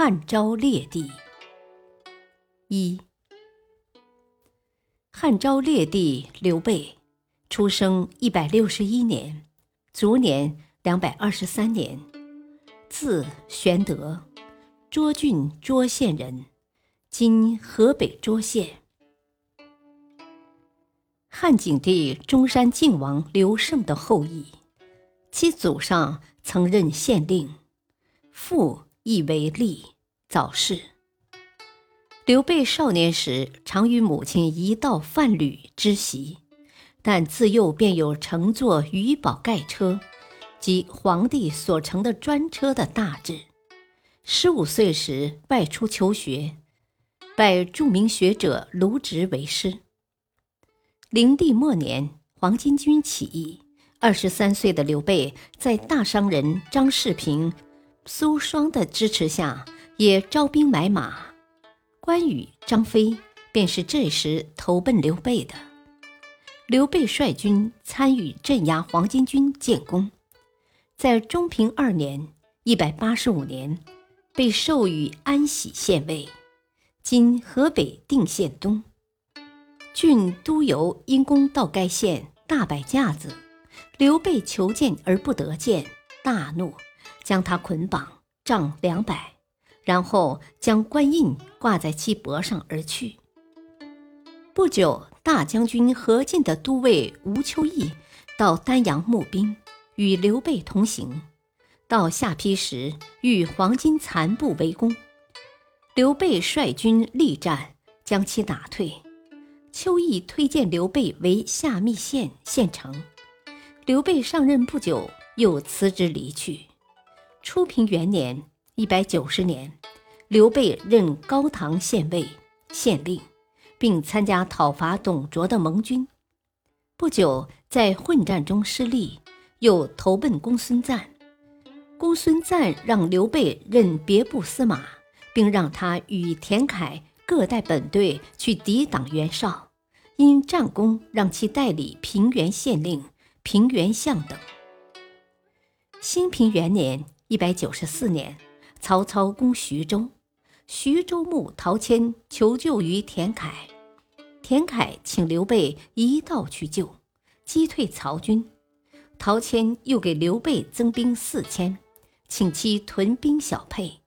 汉昭烈帝一，汉昭烈帝刘备，出生一百六十一年，卒年两百二十三年，字玄德，涿郡涿县人，今河北涿县。汉景帝中山靖王刘胜的后裔，其祖上曾任县令，父。亦为吏，早逝。刘备少年时常与母亲一道贩履织席，但自幼便有乘坐鱼宝盖车及皇帝所乘的专车的大志。十五岁时外出求学，拜著名学者卢植为师。灵帝末年，黄巾军起义，二十三岁的刘备在大商人张世平。苏双的支持下，也招兵买马。关羽、张飞便是这时投奔刘备的。刘备率军参与镇压黄巾军建功，在中平二年（一百八十五年），被授予安喜县尉，今河北定县东。郡都邮因公到该县，大摆架子，刘备求见而不得见，大怒。将他捆绑，杖两百，然后将官印挂在其脖上而去。不久，大将军何进的都尉吴秋义到丹阳募兵，与刘备同行。到下邳时，遇黄巾残部围攻，刘备率军力战，将其打退。秋义推荐刘备为下密县县丞。刘备上任不久，又辞职离去。初平元年（一百九十年），刘备任高唐县尉、县令，并参加讨伐董卓的盟军。不久，在混战中失利，又投奔公孙瓒。公孙瓒让刘备任别部司马，并让他与田楷各带本队去抵挡袁绍。因战功，让其代理平原县令、平原相等。兴平元年。一百九十四年，曹操攻徐州，徐州牧陶谦求救于田楷，田楷请刘备一道去救，击退曹军。陶谦又给刘备增兵四千，请其屯兵小沛，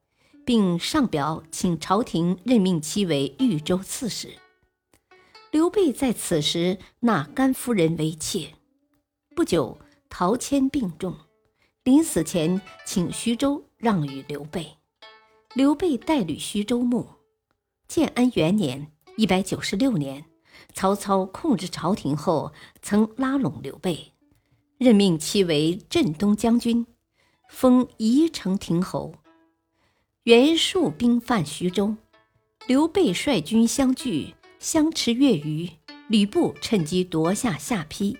并上表请朝廷任命其为豫州刺史。刘备在此时纳甘夫人为妾。不久，陶谦病重。临死前，请徐州让与刘备。刘备代理徐州牧。建安元年（一百九十六年），曹操控制朝廷后，曾拉拢刘备，任命其为镇东将军，封宜城亭侯。袁术兵犯徐州，刘备率军相拒，相持月余，吕布趁机夺下下邳。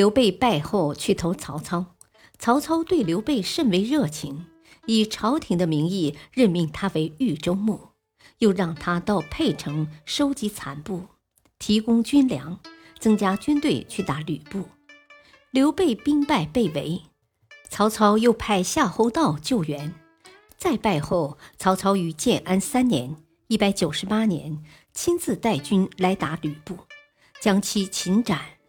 刘备败后去投曹操，曹操对刘备甚为热情，以朝廷的名义任命他为豫州牧，又让他到沛城收集残部，提供军粮，增加军队去打吕布。刘备兵败被围，曹操又派夏侯道救援。再败后，曹操于建安三年（一百九十八年）亲自带军来打吕布，将其擒斩。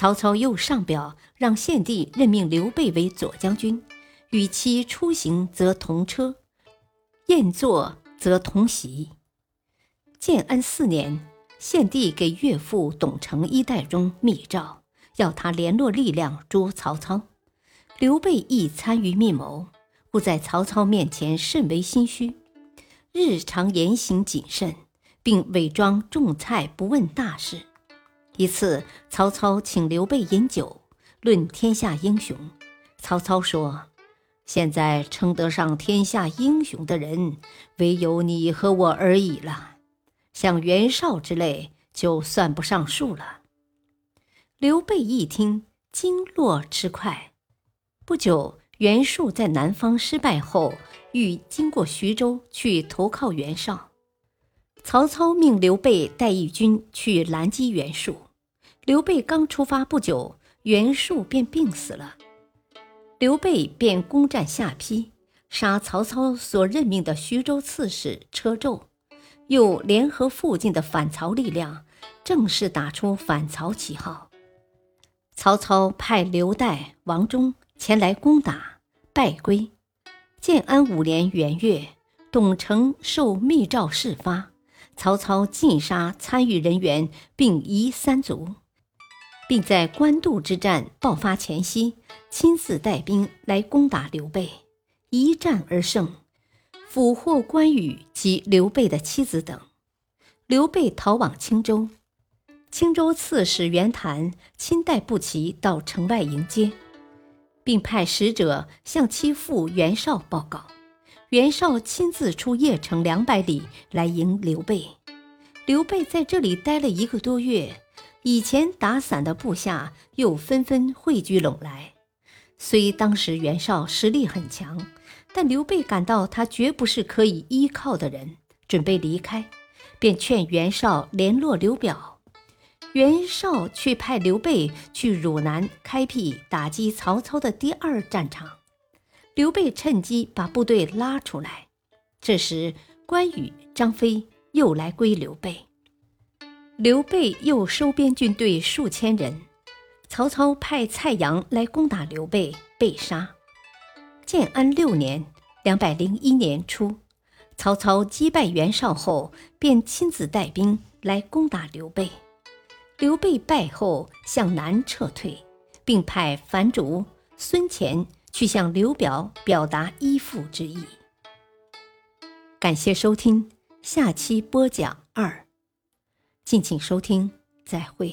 曹操又上表让献帝任命刘备为左将军，与其出行则同车，宴坐则同席。建安四年，献帝给岳父董承一代中密诏，要他联络力量诛曹操。刘备亦参与密谋，故在曹操面前甚为心虚，日常言行谨慎，并伪装种菜不问大事。一次，曹操请刘备饮酒，论天下英雄。曹操说：“现在称得上天下英雄的人，唯有你和我而已了。像袁绍之类，就算不上数了。”刘备一听，惊络之快。不久，袁术在南方失败后，欲经过徐州去投靠袁绍。曹操命刘备带一军去拦击袁术。刘备刚出发不久，袁术便病死了。刘备便攻占下邳，杀曹操所任命的徐州刺史车胄，又联合附近的反曹力量，正式打出反曹旗号。曹操派刘岱、王忠前来攻打，败归。建安五年元月，董承受密诏事发，曹操尽杀参与人员，并夷三族。并在官渡之战爆发前夕，亲自带兵来攻打刘备，一战而胜，俘获关羽及刘备的妻子等。刘备逃往青州，青州刺史袁谭亲带步骑到城外迎接，并派使者向其父袁绍报告。袁绍亲自出邺城两百里来迎刘备。刘备在这里待了一个多月。以前打散的部下又纷纷汇聚拢来，虽当时袁绍实力很强，但刘备感到他绝不是可以依靠的人，准备离开，便劝袁绍联络刘表。袁绍却派刘备去汝南开辟打击曹操的第二战场，刘备趁机把部队拉出来。这时，关羽、张飞又来归刘备。刘备又收编军队数千人，曹操派蔡阳来攻打刘备，被杀。建安六年（两百零一年初），曹操击败袁绍后，便亲自带兵来攻打刘备。刘备败后向南撤退，并派樊竹、孙乾去向刘表表达依附之意。感谢收听，下期播讲二。敬请收听，再会。